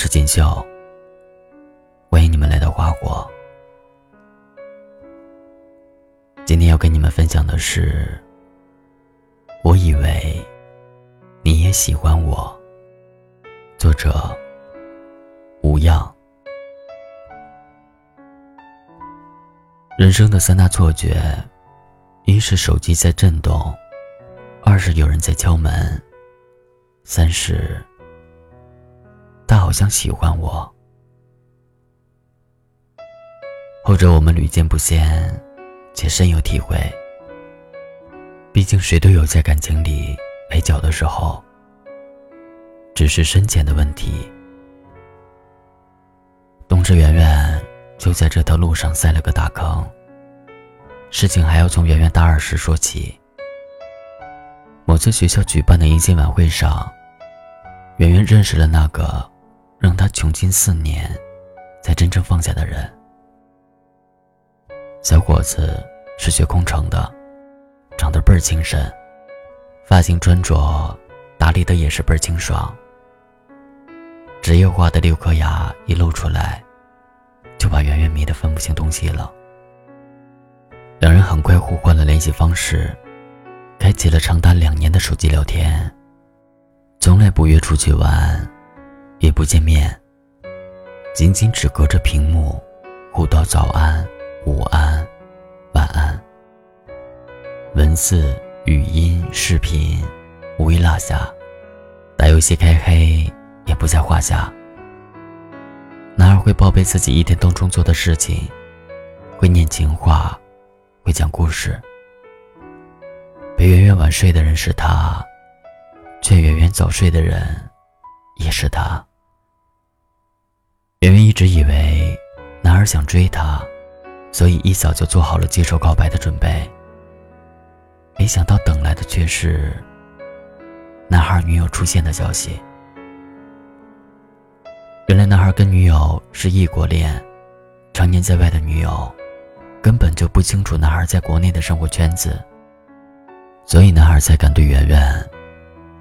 是锦绣，欢迎你们来到花火。今天要跟你们分享的是，我以为你也喜欢我。作者：无恙。人生的三大错觉，一是手机在震动，二是有人在敲门，三是。他好像喜欢我，后者我们屡见不鲜，且深有体会。毕竟谁都有在感情里崴脚的时候，只是深浅的问题。东芝圆圆就在这条路上塞了个大坑。事情还要从圆圆大二时说起。某次学校举办的迎新晚会上，圆圆认识了那个。让他穷尽四年，才真正放下的人。小伙子是学工程的，长得倍儿精神，发型穿着打理的也是倍儿清爽。职业化的六颗牙一露出来，就把圆圆迷得分不清东西了。两人很快互换了联系方式，开启了长达两年的手机聊天，从来不约出去玩。也不见面，仅仅只隔着屏幕，互道早安、午安、晚安。文字、语音、视频，无一落下，打游戏开黑也不在话下。男儿会报备自己一天当中做的事情，会念情话，会讲故事。陪圆圆晚睡的人是他，劝圆圆早睡的人也是他。圆圆一直以为男孩想追她，所以一早就做好了接受告白的准备。没想到等来的却是男孩女友出现的消息。原来男孩跟女友是异国恋，常年在外的女友根本就不清楚男孩在国内的生活圈子，所以男孩才敢对圆圆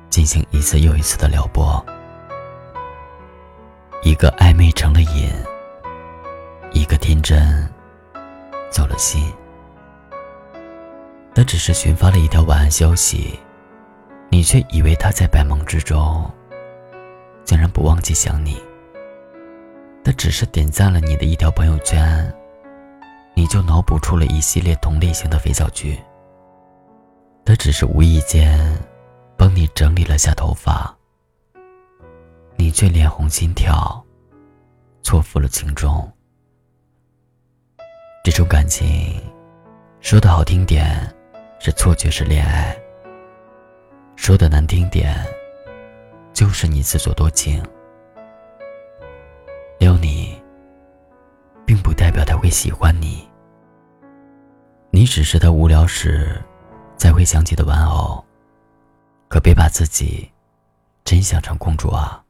进行一次又一次的撩拨。一个暧昧成了瘾，一个天真走了心。他只是群发了一条晚安消息，你却以为他在百忙之中竟然不忘记想你。他只是点赞了你的一条朋友圈，你就脑补出了一系列同类型的肥皂剧。他只是无意间帮你整理了下头发。你却脸红心跳，错付了情衷。这种感情，说的好听点是错觉式恋爱，说的难听点，就是你自作多情。撩你，并不代表他会喜欢你，你只是他无聊时才会想起的玩偶，可别把自己真想成公主啊！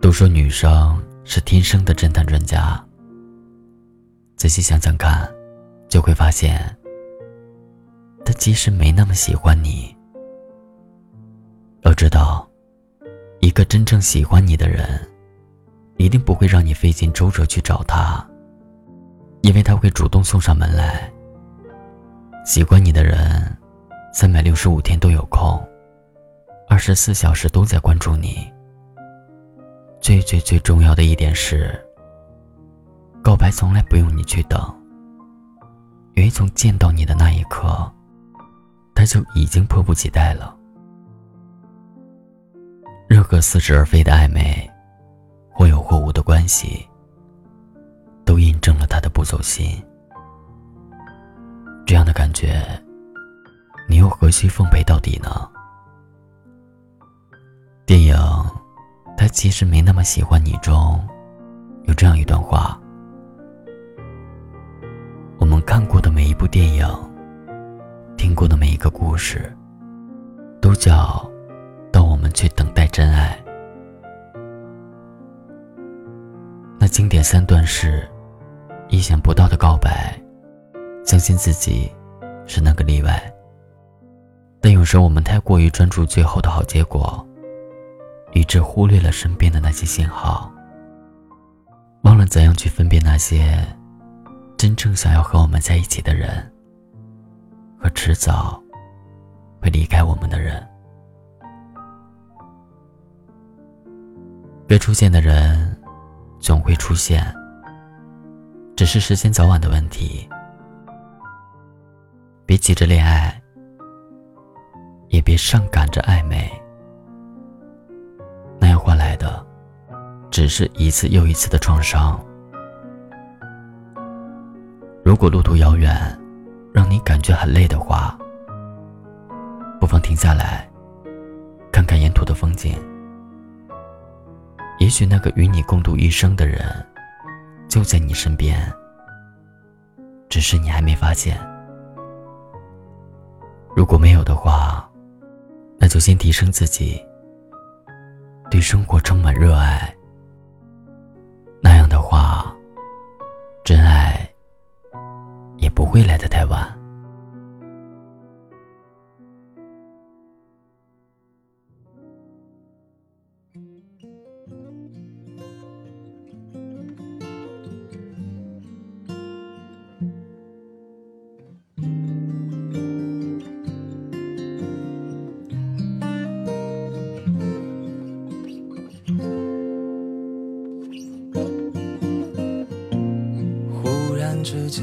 都说女生是天生的侦探专家。仔细想想看，就会发现，他即使没那么喜欢你，要知道，一个真正喜欢你的人，一定不会让你费尽周折去找他，因为他会主动送上门来。喜欢你的人，三百六十五天都有空，二十四小时都在关注你。最最最重要的一点是，告白从来不用你去等，因为从见到你的那一刻，他就已经迫不及待了。任何似是而非的暧昧，或有或无的关系，都印证了他的不走心。这样的感觉，你又何须奉陪到底呢？电影。其实没那么喜欢你。中有这样一段话：我们看过的每一部电影，听过的每一个故事，都叫当我们去等待真爱。那经典三段是：意想不到的告白，相信自己是那个例外。但有时我们太过于专注最后的好结果。理智忽略了身边的那些信号，忘了怎样去分辨那些真正想要和我们在一起的人，和迟早会离开我们的人。该出现的人总会出现，只是时间早晚的问题。别急着恋爱，也别上赶着暧昧。只是一次又一次的创伤。如果路途遥远，让你感觉很累的话，不妨停下来，看看沿途的风景。也许那个与你共度一生的人，就在你身边，只是你还没发现。如果没有的话，那就先提升自己。对生活充满热爱，会来得太晚。之间，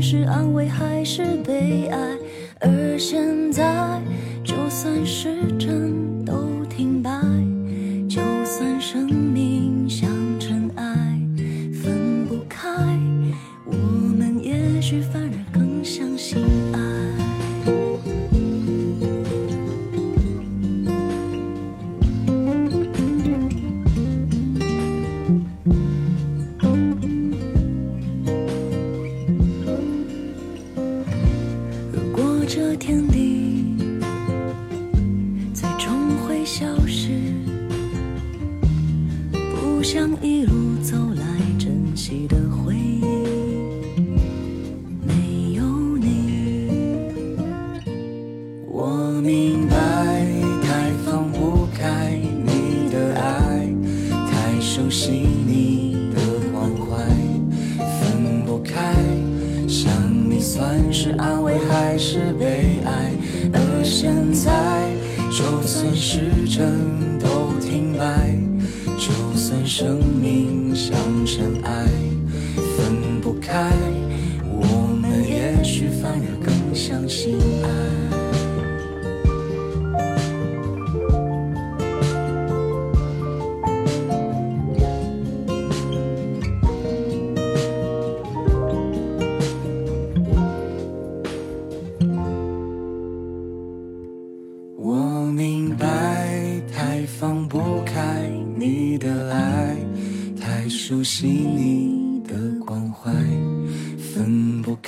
是安慰还是悲哀？而现在，就算是真这天地最终会消失，不想一路走来珍惜的是悲哀？而现在，就算时针都停摆，就算生